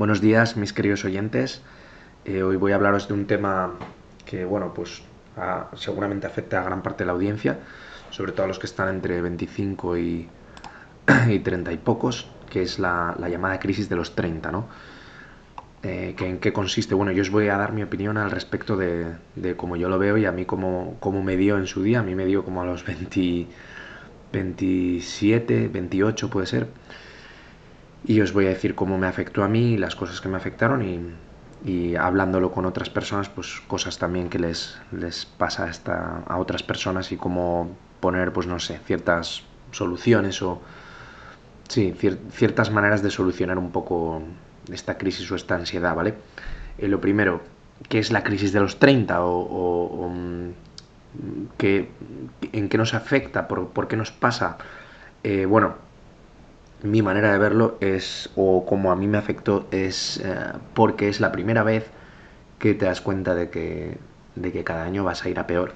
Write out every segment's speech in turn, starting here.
Buenos días, mis queridos oyentes. Eh, hoy voy a hablaros de un tema que, bueno, pues seguramente afecta a gran parte de la audiencia, sobre todo a los que están entre 25 y, y 30 y pocos, que es la, llamada crisis de los 30, ¿no? Eh, ¿En qué consiste? Bueno, yo os voy a dar mi opinión al respecto de, cómo yo lo veo y a mí cómo, cómo, me dio en su día. A mí me dio como a los 20, 27, 28 puede ser y os voy a decir cómo me afectó a mí, las cosas que me afectaron y, y hablándolo con otras personas, pues cosas también que les, les pasa a otras personas y cómo poner, pues no sé, ciertas soluciones o, sí, ciertas maneras de solucionar un poco esta crisis o esta ansiedad, ¿vale? Eh, lo primero, ¿qué es la crisis de los 30 o, o, mm, en qué nos afecta? ¿Por, por qué nos pasa? Eh, bueno, mi manera de verlo es, o como a mí me afectó, es eh, porque es la primera vez que te das cuenta de que, de que cada año vas a ir a peor,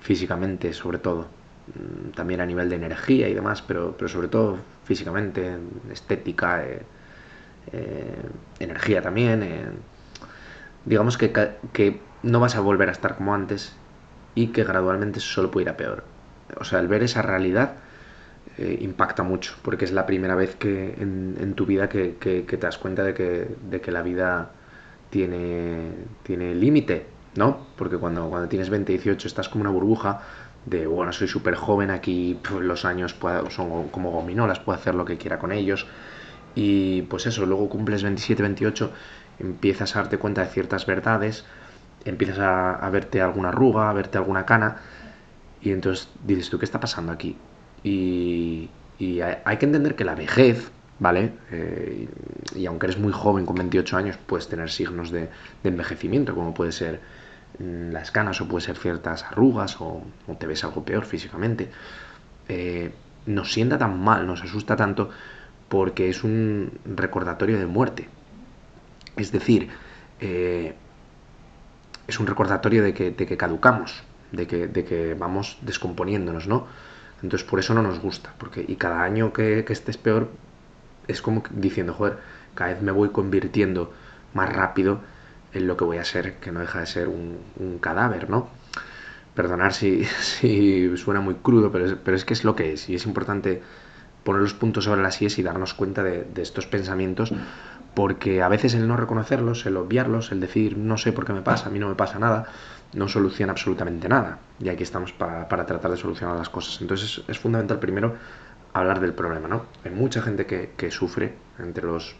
físicamente sobre todo, mm, también a nivel de energía y demás, pero, pero sobre todo físicamente, estética, eh, eh, energía también. digamos que, que no vas a volver a estar como antes y que gradualmente solo puede ir a peor. O sea, el ver esa realidad eh, impacta mucho, porque es la primera vez que en, tu vida que, te das cuenta de que, la vida tiene, tiene límite, ¿no? Porque cuando, cuando tienes 20, 18 estás como una burbuja de, bueno, soy súper joven, aquí los años son como gominolas, puedo hacer lo que quiera con ellos. Y pues eso, luego cumples 27, 28, empiezas a darte cuenta de ciertas verdades, empiezas a, a verte alguna arruga, a verte alguna cana, y entonces dices tú, ¿qué está pasando aquí? Y, hay que entender que la vejez, ¿vale? Eh, y aunque eres muy joven, con 28 años, puedes tener signos de, envejecimiento, como puede ser mm, las canas o puede ser ciertas arrugas o, te ves algo peor físicamente. Eh, nos sienta tan mal, nos asusta tanto porque es un recordatorio de muerte. Es decir, eh, es un recordatorio de que, caducamos, de que, de que vamos descomponiéndonos, ¿no? Entonces por eso no nos gusta, porque y cada año que, estés peor es como diciendo, joder, cada vez me voy convirtiendo más rápido en lo que voy a ser, que no deja de ser un, cadáver, ¿no? Perdonar si, si, suena muy crudo, pero es, que es lo que es, y es importante poner los puntos sobre las IES y darnos cuenta de estos pensamientos, porque a veces el no reconocerlos, el obviarlos, el decir no sé por qué me pasa, a mí no me pasa nada, no soluciona absolutamente nada. Y aquí estamos para, tratar de solucionar las cosas. Entonces es, fundamental primero hablar del problema, ¿no? Hay mucha gente que, sufre entre los,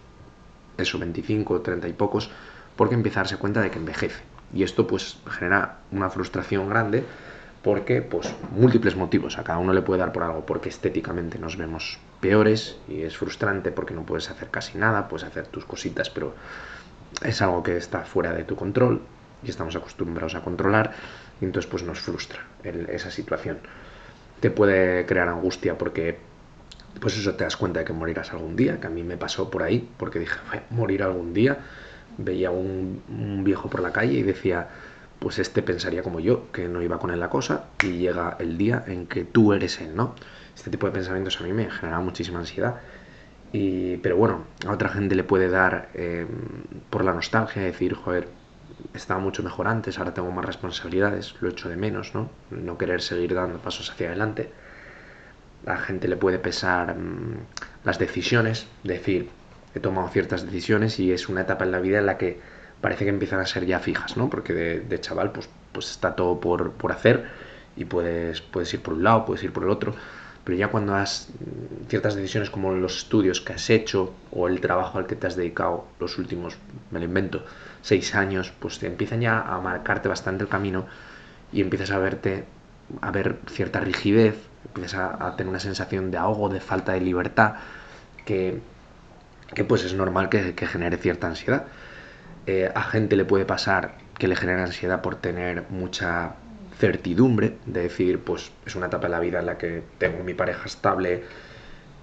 eso, 25, 30 y pocos, porque empieza a darse cuenta de que envejece. Y esto pues genera una frustración grande porque pues múltiples motivos, a cada uno le puede dar por algo, porque estéticamente nos vemos peores y es frustrante porque no puedes hacer casi nada, puedes hacer tus cositas, pero es algo que está fuera de tu control y estamos acostumbrados a controlar y entonces pues nos frustra esa situación. Te puede crear angustia porque pues eso te das cuenta de que morirás algún día, que a mí me pasó por ahí, porque dije, morir algún día, veía un, un viejo por la calle y decía, pues este pensaría como yo, que no iba con él la cosa, y llega el día en que tú eres él, ¿no? Este tipo de pensamientos a mí me generaba muchísima ansiedad. Y, pero bueno, a otra gente le puede dar eh, por la nostalgia, decir, joder, estaba mucho mejor antes, ahora tengo más responsabilidades, lo echo de menos, ¿no? No querer seguir dando pasos hacia adelante. A la gente le puede pesar mm, las decisiones, decir, he tomado ciertas decisiones y es una etapa en la vida en la que parece que empiezan a ser ya fijas, ¿no? Porque de, chaval, pues, pues está todo por, por, hacer y puedes, puedes ir por un lado, puedes ir por el otro, pero ya cuando has mm, ciertas decisiones como los estudios que has hecho o el trabajo al que te has dedicado los últimos, me lo invento, seis años, pues te empiezan ya a marcarte bastante el camino y empiezas a verte, a ver cierta rigidez, empiezas a, tener una sensación de ahogo, de falta de libertad, que, que pues es normal que, genere cierta ansiedad. Eh, a gente le puede pasar que le genera ansiedad por tener mucha certidumbre, de decir, pues es una etapa de la vida en la que tengo mi pareja estable,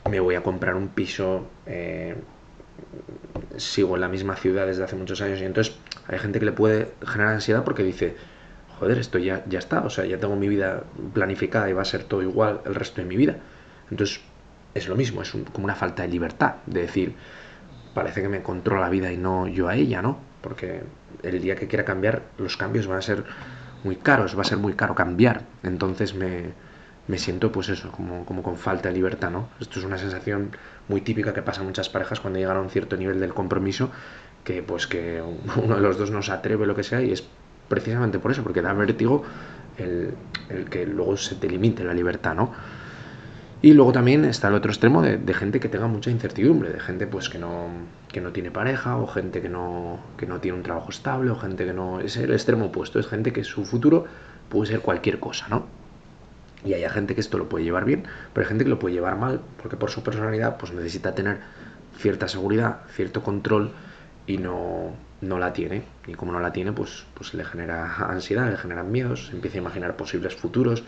me voy a comprar un piso, eh, sigo en la misma ciudad desde hace muchos años y entonces hay gente que le puede generar ansiedad porque dice, joder, esto ya, ya está, o sea, ya tengo mi vida planificada y va a ser todo igual el resto de mi vida. Entonces es lo mismo, es como una falta de libertad, de decir, parece que me controla la vida y no yo a ella, ¿no? Porque el día que quiera cambiar, los cambios van a ser muy caros, va a ser muy caro cambiar. Entonces me, me siento, pues eso, como, como con falta de libertad, ¿no? Esto es una sensación muy típica que pasa muchas parejas cuando llegan a un cierto nivel del compromiso, que pues que uno de los dos no se atreve, lo que sea, y es precisamente por eso, porque da vértigo el, el que luego se te limite la libertad, ¿no? Y luego también está el otro extremo de, gente que tenga mucha incertidumbre, de gente pues que no, que no tiene pareja, o gente que no, que no tiene un trabajo estable, o gente que no... Es el extremo opuesto, es gente que su futuro puede ser cualquier cosa, ¿no? Y hay gente que esto lo puede llevar bien, pero hay gente que lo puede llevar mal, porque por su personalidad pues necesita tener cierta seguridad, cierto control, y no, no la tiene. Y como no la tiene, pues, pues le genera ansiedad, le generan miedos, empieza a imaginar posibles futuros,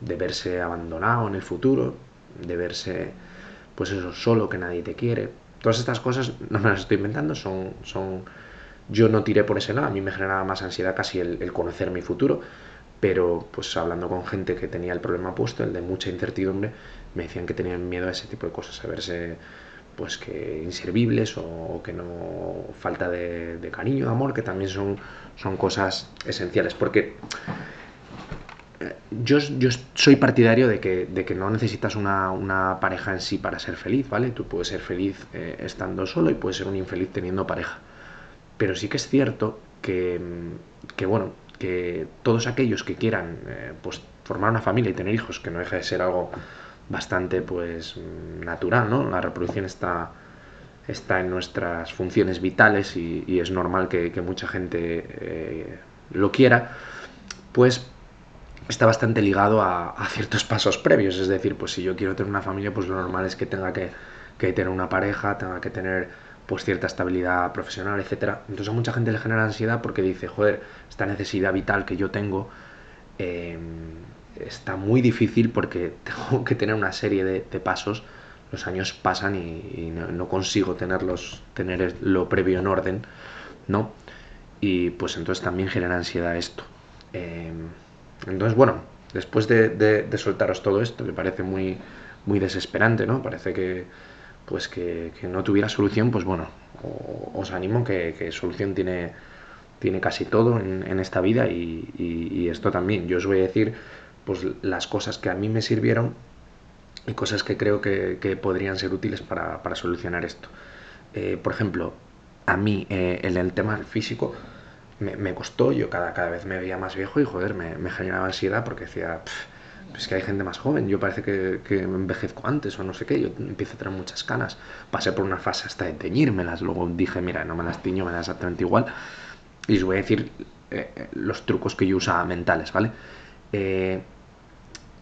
de verse abandonado en el futuro, de verse, pues eso, solo, que nadie te quiere. Todas estas cosas no me las estoy inventando, son, son yo no tiré por ese lado, a mí me generaba más ansiedad casi el, conocer mi futuro, pero pues hablando con gente que tenía el problema puesto, el de mucha incertidumbre, me decían que tenían miedo a ese tipo de cosas, a verse pues que inservibles o, que no falta de, de, cariño, de amor, que también son, son cosas esenciales, porque yo, yo, soy partidario de que, de que no necesitas una, una, pareja en sí para ser feliz, ¿vale? Tú puedes ser feliz eh, estando solo y puedes ser un infeliz teniendo pareja. Pero sí que es cierto que, que bueno, que todos aquellos que quieran eh, pues, formar una familia y tener hijos, que no deja de ser algo bastante pues natural, ¿no? La reproducción está, está en nuestras funciones vitales y, es normal que, que mucha gente eh, lo quiera, pues está bastante ligado a, ciertos pasos previos. Es decir, pues si yo quiero tener una familia, pues lo normal es que tenga que, tener una pareja, tenga que tener pues cierta estabilidad profesional, etcétera. Entonces a mucha gente le genera ansiedad porque dice, joder, esta necesidad vital que yo tengo em, está muy difícil porque tengo que tener una serie de, pasos. Los años pasan y, no, consigo tenerlos, tener lo previo en orden, ¿no? Y pues entonces también genera ansiedad esto. Em, entonces, bueno, después de, soltaros todo esto, que parece muy, muy desesperante, ¿no? Parece que, pues que, no tuviera solución, pues bueno, os animo que, solución tiene, tiene casi todo en, esta vida y, esto también. Yo os voy a decir pues las cosas que a mí me sirvieron y cosas que creo que, podrían ser útiles para, solucionar esto. Eh, por ejemplo, a mí eh, en el tema físico, me, costó, yo cada, cada vez me veía más viejo y joder, me, generaba ansiedad porque decía, es que hay gente más joven, yo parece que, que, envejezco antes o no sé qué, yo empiezo a tener muchas canas, pasé por una fase hasta de teñírmelas, luego dije, mira, no me las tiño, me da exactamente igual, y os voy a decir eh, los trucos que yo usaba mentales, ¿vale? Eh,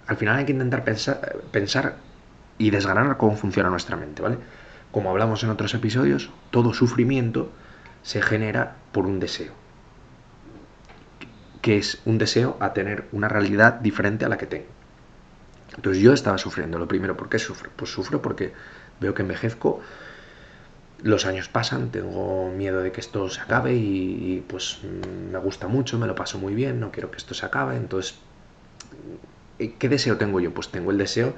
al final hay que intentar pensar, pensar y desgranar cómo funciona nuestra mente, ¿vale? Como hablamos en otros episodios, todo sufrimiento se genera por un deseo que es un deseo a tener una realidad diferente a la que tengo. Entonces yo estaba sufriendo. Lo primero, ¿por qué sufro? Pues sufro porque veo que envejezco, los años pasan, tengo miedo de que esto se acabe y, pues me gusta mucho, me lo paso muy bien, no quiero que esto se acabe. Entonces, ¿qué deseo tengo yo? Pues tengo el deseo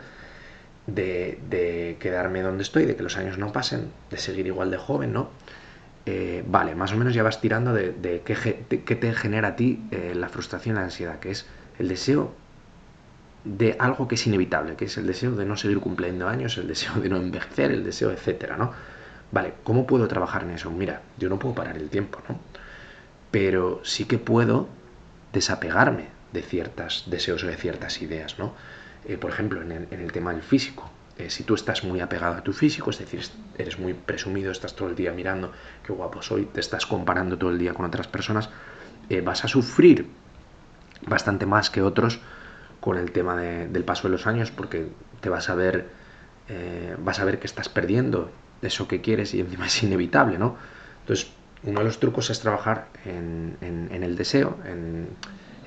de, de quedarme donde estoy, de que los años no pasen, de seguir igual de joven, ¿no? Eh, vale, más o menos ya vas tirando de, qué, te genera a ti eh, la frustración, la ansiedad, que es el deseo de algo que es inevitable, que es el deseo de no seguir cumpliendo años, el deseo de no envejecer, el deseo, etcétera, ¿no? Vale, ¿cómo puedo trabajar en eso? Mira, yo no puedo parar el tiempo, ¿no? Pero sí que puedo desapegarme de ciertos deseos o de ciertas ideas, ¿no? Eh, por ejemplo, en el tema del físico, eh, si tú estás muy apegado a tu físico, es decir, eres muy presumido, estás todo el día mirando qué guapo soy, te estás comparando todo el día con otras personas, eh, vas a sufrir bastante más que otros con el tema del paso de los años porque te vas a ver eh, vas a ver que estás perdiendo eso que quieres y encima es inevitable, ¿no? Entonces, uno de los trucos es trabajar en, el deseo, en,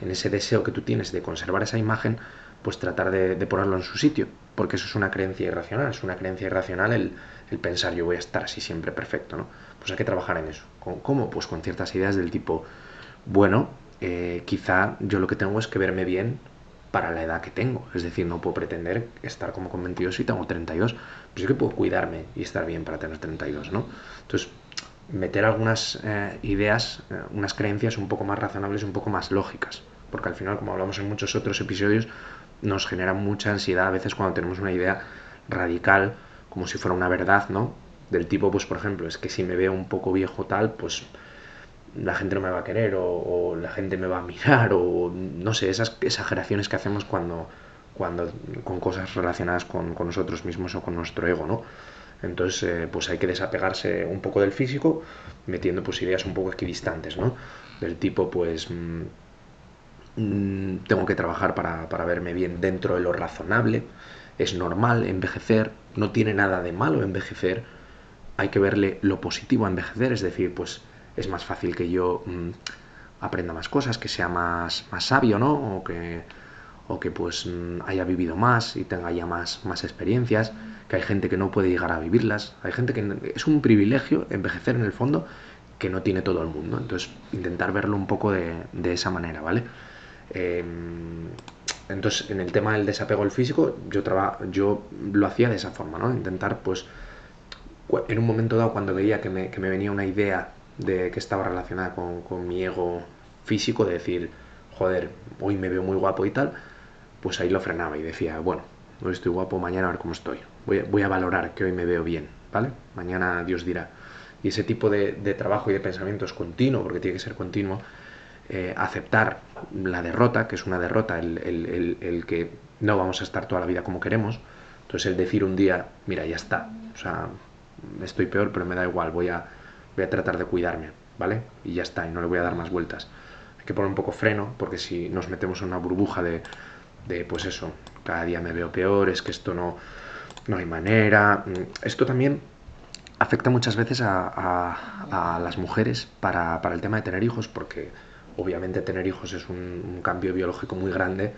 ese deseo que tú tienes de conservar esa imagen, pues tratar de ponerlo en su sitio porque eso es una creencia irracional, es una creencia irracional el, pensar yo voy a estar así siempre perfecto, ¿no? Pues hay que trabajar en eso. ¿Cómo? Pues con ciertas ideas del tipo, bueno, eh, quizá yo lo que tengo es que verme bien para la edad que tengo. Es decir, no puedo pretender estar como con 22 y tengo 32. Pues sí que puedo cuidarme y estar bien para tener 32, ¿no? Entonces, meter algunas eh, ideas, eh, unas creencias un poco más razonables, un poco más lógicas. Porque al final, como hablamos en muchos otros episodios, nos genera mucha ansiedad a veces cuando tenemos una idea radical, como si fuera una verdad, ¿no? Del tipo, pues por ejemplo, es que si me veo un poco viejo tal, pues la gente no me va a querer o, la gente me va a mirar o no sé, esas exageraciones que hacemos cuando, cuando con cosas relacionadas con, con nosotros mismos o con nuestro ego, ¿no? Entonces, eh, pues hay que desapegarse un poco del físico, metiendo pues ideas un poco equidistantes, ¿no? Del tipo, pues, mm, mm, tengo que trabajar para, para verme bien dentro de lo razonable, es normal envejecer, no tiene nada de malo envejecer, hay que verle lo positivo a envejecer, es decir, pues es más fácil que yo mm, aprenda más cosas, que sea más, más sabio, ¿no? O que, o que pues mm, haya vivido más y tenga ya más, más experiencias, que hay gente que no puede llegar a vivirlas, hay gente que es un privilegio envejecer en el fondo que no tiene todo el mundo, entonces intentar verlo un poco de, de esa manera, ¿vale? Em, entonces, en el tema del desapego al físico, yo, yo lo hacía de esa forma, ¿no? Intentar, pues, en un momento dado, cuando veía que me, que me venía una idea de que estaba relacionada con, con, mi ego físico, de decir, joder, hoy me veo muy guapo y tal, pues ahí lo frenaba y decía, bueno, hoy estoy guapo, mañana a ver cómo estoy. Voy, a valorar que hoy me veo bien, ¿vale? Mañana Dios dirá. Y ese tipo de, trabajo y de pensamiento es continuo, porque tiene que ser continuo, eh, aceptar la derrota, que es una derrota, el, el, el, que no vamos a estar toda la vida como queremos. Entonces el decir un día, mira, ya está, o sea, estoy peor, pero me da igual, voy a, voy a tratar de cuidarme, ¿vale? Y ya está, y no le voy a dar más vueltas. Hay que poner un poco freno, porque si nos metemos en una burbuja de, pues eso, cada día me veo peor, es que esto no, no hay manera. Mm, esto también afecta muchas veces a, las mujeres para, para, el tema de tener hijos, porque obviamente tener hijos es un, un, cambio biológico muy grande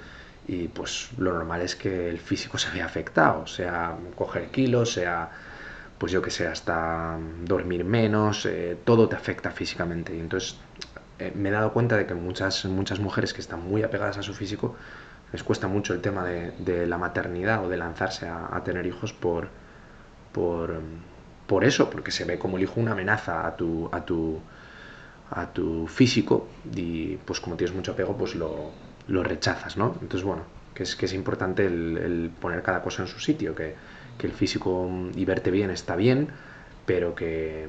y pues lo normal es que el físico se vea afectado, sea coger kilos, sea pues yo que sé, hasta dormir menos, eh, todo te afecta físicamente. Y entonces eh, me he dado cuenta de que muchas, muchas mujeres que están muy apegadas a su físico les cuesta mucho el tema de, la maternidad o de lanzarse a, tener hijos por, por, por, eso, porque se ve como el hijo una amenaza a tu, a tu, a tu físico y pues como tienes mucho apego pues lo, lo rechazas, ¿no? Entonces bueno, que es, que es importante el poner cada cosa en su sitio, que que el físico y verte bien está bien, pero que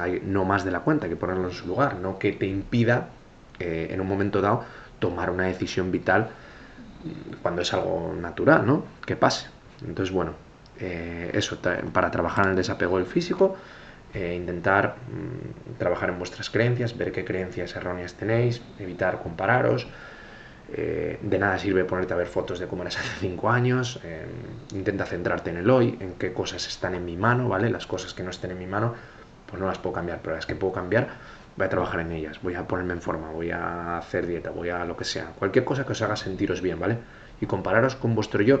hay no más de la cuenta, que ponerlo en su lugar, no que te impida eh, en un momento dado tomar una decisión vital cuando es algo natural, ¿no? Que pase. Entonces, bueno, eh, eso, para trabajar en el desapego del físico, eh, intentar mmm, trabajar en vuestras creencias, ver qué creencias erróneas tenéis, evitar compararos, eh, de nada sirve ponerte a ver fotos de cómo eras hace 5 años. Eh, intenta centrarte en el hoy, en qué cosas están en mi mano, ¿vale? Las cosas que no estén en mi mano, pues no las puedo cambiar, pero las que puedo cambiar, voy a trabajar en ellas, voy a ponerme en forma, voy a hacer dieta, voy a lo que sea. Cualquier cosa que os haga sentiros bien, ¿vale? Y compararos con vuestro yo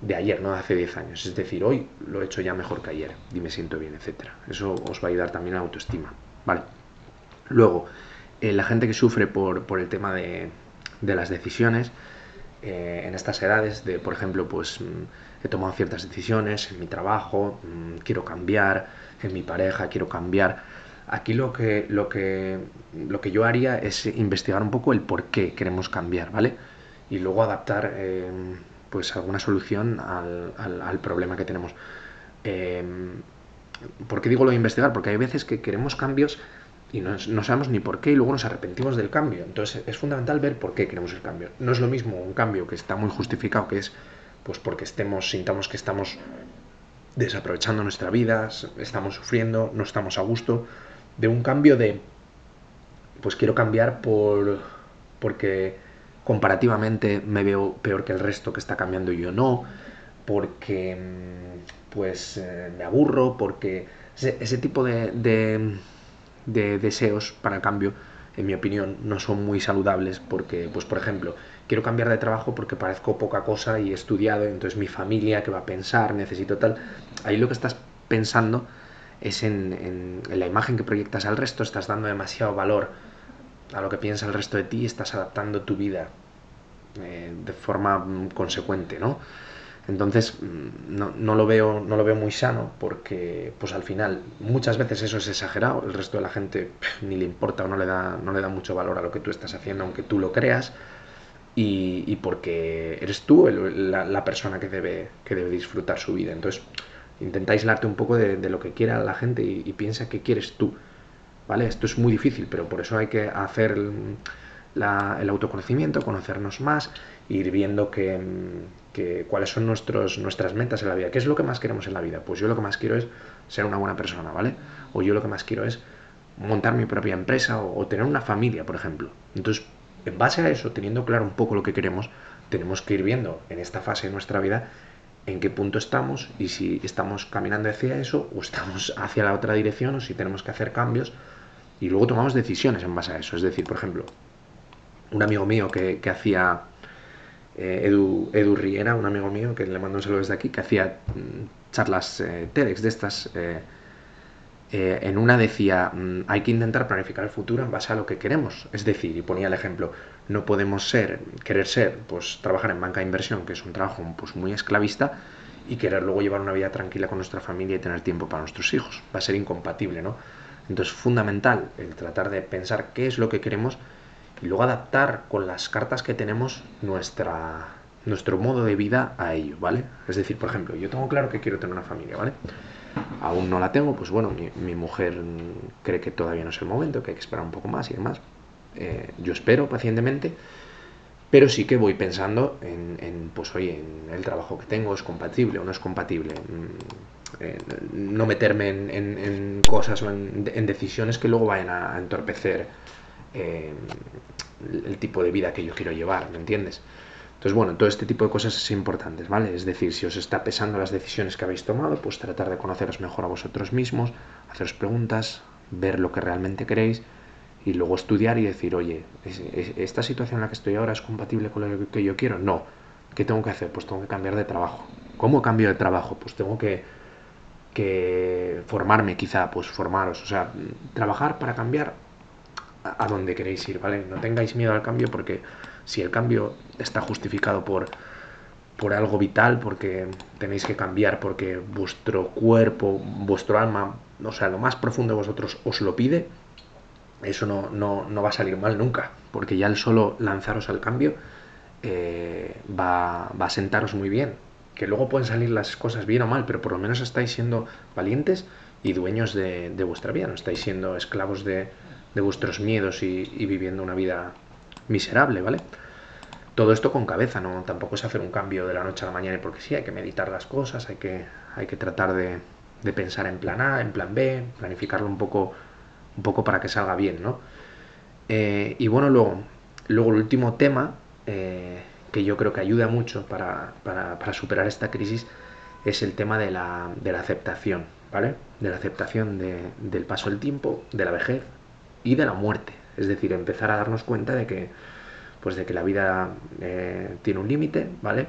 de ayer, no de hace 10 años. Es decir, hoy lo he hecho ya mejor que ayer y me siento bien, etcétera. Eso os va a ayudar también a la autoestima, ¿vale? Luego, eh, la gente que sufre por, por el tema de, de las decisiones eh, en estas edades, de por ejemplo, pues mm, he tomado ciertas decisiones en mi trabajo, mmm, quiero cambiar, en mi pareja quiero cambiar. Aquí lo que, lo, que, lo que yo haría es investigar un poco el por qué queremos cambiar, ¿vale? Y luego adaptar eh, pues alguna solución al, al, al, problema que tenemos. Eh, ¿Por qué digo lo de investigar? Porque hay veces que queremos cambios y no, sabemos ni por qué y luego nos arrepentimos del cambio. Entonces es fundamental ver por qué queremos el cambio. No es lo mismo un cambio que está muy justificado, que es pues porque estemos, sintamos que estamos desaprovechando nuestra vida, estamos sufriendo, no estamos a gusto, de un cambio de pues quiero cambiar por porque comparativamente me veo peor que el resto que está cambiando y yo no, porque pues eh, me aburro, porque ese, tipo de de deseos para cambio, en mi opinión, no son muy saludables porque, pues por ejemplo, quiero cambiar de trabajo porque parezco poca cosa y he estudiado, entonces mi familia, que va a pensar? Necesito tal. Ahí lo que estás pensando es en, en, la imagen que proyectas al resto, estás dando demasiado valor a lo que piensa el resto de ti estás adaptando tu vida de forma mm, consecuente, ¿no? Entonces mm, no, lo veo, no lo veo muy sano porque pues al final muchas veces eso es exagerado, el resto de la gente ni le importa o no le, da, no le da mucho valor a lo que tú estás haciendo aunque tú lo creas y, porque eres tú la, persona que debe, que debe disfrutar su vida. Entonces intenta aislarte un poco de, lo que quiera la gente y, piensa que quieres tú. ¿Vale? Esto es muy difícil, pero por eso hay que hacer el autoconocimiento, conocernos más, ir viendo que, cuáles son nuestros, nuestras metas en la vida. ¿Qué es lo que más queremos en la vida? Pues yo lo que más quiero es ser una buena persona, ¿vale? O yo lo que más quiero es montar mi propia empresa o, tener una familia, por ejemplo. Entonces, en base a eso, teniendo claro un poco lo que queremos, tenemos que ir viendo en esta fase de nuestra vida en qué punto estamos y si estamos caminando hacia eso o estamos hacia la otra dirección o si tenemos que hacer cambios y luego tomamos decisiones en base a eso. Es decir, por ejemplo, un amigo mío que, que hacía eh, Edu, Edu, Riera, un amigo mío, que le mando un saludo desde aquí, que hacía mm, charlas eh, TEDx de estas. Eh, en una decía, mm, hay que intentar planificar el futuro en base a lo que queremos. Es decir, y ponía el ejemplo, no podemos ser, querer ser, pues trabajar en banca de inversión, que es un trabajo pues, muy esclavista, y querer luego llevar una vida tranquila con nuestra familia y tener tiempo para nuestros hijos. Va a ser incompatible, ¿no? Entonces, fundamental el tratar de pensar qué es lo que queremos y luego adaptar con las cartas que tenemos nuestra, nuestro modo de vida a ello, ¿vale? Es decir, por ejemplo, yo tengo claro que quiero tener una familia, ¿vale? Aún no la tengo, pues bueno, mi, mujer cree que todavía no es el momento, que hay que esperar un poco más y demás. Eh, yo espero pacientemente, pero sí que voy pensando en, pues oye, en el trabajo que tengo, es compatible o no es compatible. Mm, eh, no meterme en, cosas o en, decisiones que luego vayan a entorpecer eh, el tipo de vida que yo quiero llevar, ¿me entiendes? Entonces, bueno, todo este tipo de cosas es importantes, ¿vale? Es decir, si os está pesando las decisiones que habéis tomado, pues tratar de conoceros mejor a vosotros mismos, haceros preguntas, ver lo que realmente queréis y luego estudiar y decir, oye, ¿esta situación en la que estoy ahora es compatible con lo que yo quiero? No. ¿Qué tengo que hacer? Pues tengo que cambiar de trabajo. ¿Cómo cambio de trabajo? Pues tengo que, que formarme quizá, pues formaros. O sea, trabajar para cambiar a dónde queréis ir, ¿vale? No tengáis miedo al cambio porque si el cambio está justificado por, por algo vital, porque tenéis que cambiar, porque vuestro cuerpo, vuestro alma, o sea, lo más profundo de vosotros os lo pide, eso no, no, va a salir mal nunca, porque ya el solo lanzaros al cambio eh, va, va, a sentaros muy bien. Que luego pueden salir las cosas bien o mal, pero por lo menos estáis siendo valientes y dueños de vuestra vida, no estáis siendo esclavos de, de vuestros miedos y, viviendo una vida miserable, ¿vale? Todo esto con cabeza, ¿no? Tampoco es hacer un cambio de la noche a la mañana, porque sí, hay que meditar las cosas, hay que, hay que tratar de, pensar en plan A, en plan B, planificarlo un poco, un poco para que salga bien, ¿no? Eh, y bueno, luego, luego el último tema eh, que yo creo que ayuda mucho para, superar esta crisis es el tema de la, aceptación, ¿vale? De la aceptación del paso del tiempo, de la vejez, y de la muerte. Es decir, empezar a darnos cuenta de que, pues de que la vida eh, tiene un límite, ¿vale?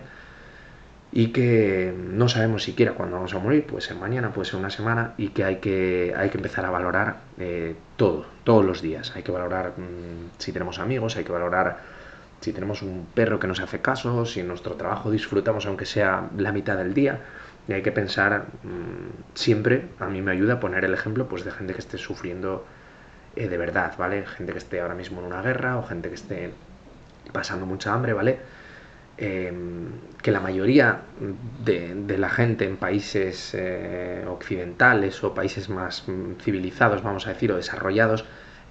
Y que no sabemos siquiera cuándo vamos a morir, puede ser mañana, puede ser una semana, y que hay que, hay que empezar a valorar eh, todo, todos los días. Hay que valorar mm, si tenemos amigos, hay que valorar si tenemos un perro que nos hace caso, si en nuestro trabajo disfrutamos aunque sea la mitad del día. Y hay que pensar mm, siempre, a mí me ayuda poner el ejemplo pues, de gente que esté sufriendo eh, de verdad, ¿vale? Gente que esté ahora mismo en una guerra o gente que esté pasando mucha hambre, ¿vale? Em, que la mayoría de, la gente en países eh, occidentales o países más mm, civilizados, vamos a decir, o desarrollados,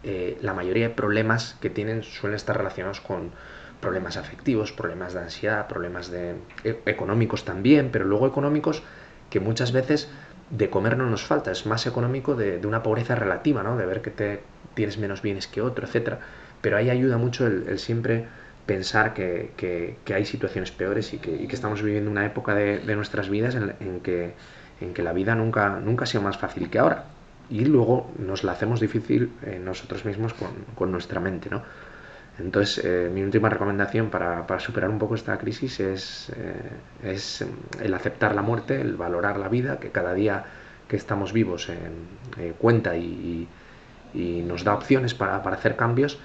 eh, la mayoría de problemas que tienen suelen estar relacionados con problemas afectivos, problemas de ansiedad, problemas de, e, económicos también, pero luego económicos que muchas veces de comer no nos falta, es más económico de, de una pobreza relativa, ¿no? De ver que te tienes menos bienes que otro, etcétera. Pero ahí ayuda mucho el, siempre pensar que, hay situaciones peores y que, estamos viviendo una época de, nuestras vidas en, que, en que la vida nunca, nunca ha sido más fácil que ahora. Y luego nos la hacemos difícil nosotros mismos con, nuestra mente, ¿no? Entonces, eh, mi última recomendación para, superar un poco esta crisis es, eh, es el aceptar la muerte, el valorar la vida, que cada día que estamos vivos eh, cuenta y nos da opciones para, hacer cambios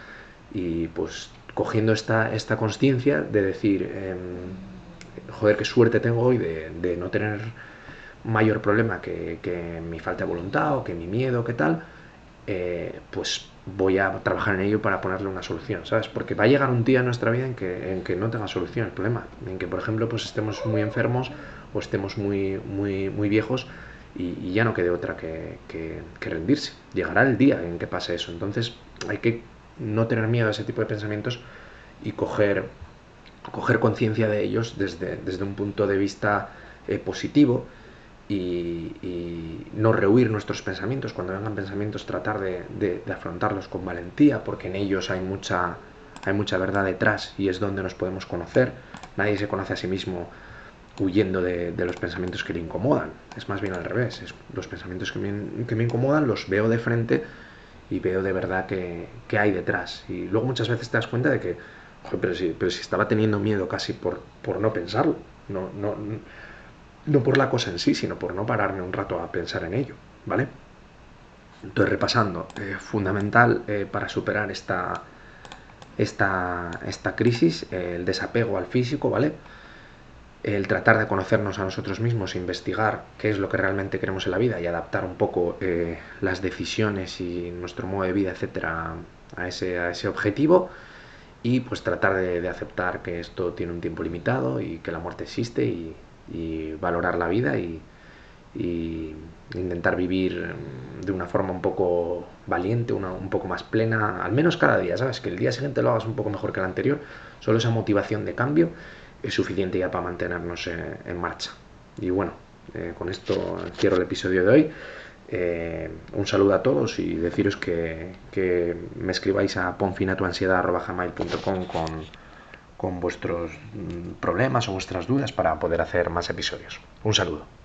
y pues cogiendo esta, esta conciencia de decir, em, joder, qué suerte tengo hoy de, no tener mayor problema que, que, mi falta de voluntad o que mi miedo, que tal, eh, pues voy a trabajar en ello para ponerle una solución, ¿sabes? Porque va a llegar un día en nuestra vida en que, en que no tenga solución el problema, en que, por ejemplo, pues estemos muy enfermos o estemos muy, muy, muy viejos y, ya no quede otra que, que, rendirse. Llegará el día en que pase eso. Entonces hay que no tener miedo a ese tipo de pensamientos y coger, coger conciencia de ellos desde, desde un punto de vista eh, positivo y, no rehuir nuestros pensamientos. Cuando vengan pensamientos, tratar de, afrontarlos con valentía, porque en ellos hay mucha, hay mucha verdad detrás y es donde nos podemos conocer. Nadie se conoce a sí mismo huyendo de, los pensamientos que le incomodan. Es más bien al revés. los pensamientos que me, que me, incomodan los veo de frente y veo de verdad que, hay detrás. Y luego muchas veces te das cuenta de que, pero si, pero si estaba teniendo miedo casi por, por no pensarlo. No, no, no por la cosa en sí, sino por no pararme un rato a pensar en ello, ¿vale? Entonces, repasando, eh, fundamental eh, para superar esta, esta, esta crisis, el desapego al físico, ¿vale? El tratar de conocernos a nosotros mismos, investigar qué es lo que realmente queremos en la vida y adaptar un poco eh, las decisiones y nuestro modo de vida, etcétera, a ese, a ese objetivo. Y pues tratar de, aceptar que esto tiene un tiempo limitado y que la muerte existe y, y valorar la vida y, intentar vivir de una forma un poco valiente, una, un poco más plena, al menos cada día, ¿sabes? Que el día siguiente lo hagas un poco mejor que el anterior, solo esa motivación de cambio es suficiente ya para mantenernos en marcha. Y bueno, eh, con esto cierro el episodio de hoy. Eh, un saludo a todos y deciros que, que me escribáis a ponfinatuansiedad.com con con vuestros mm, problemas o vuestras dudas para poder hacer más episodios. Un saludo.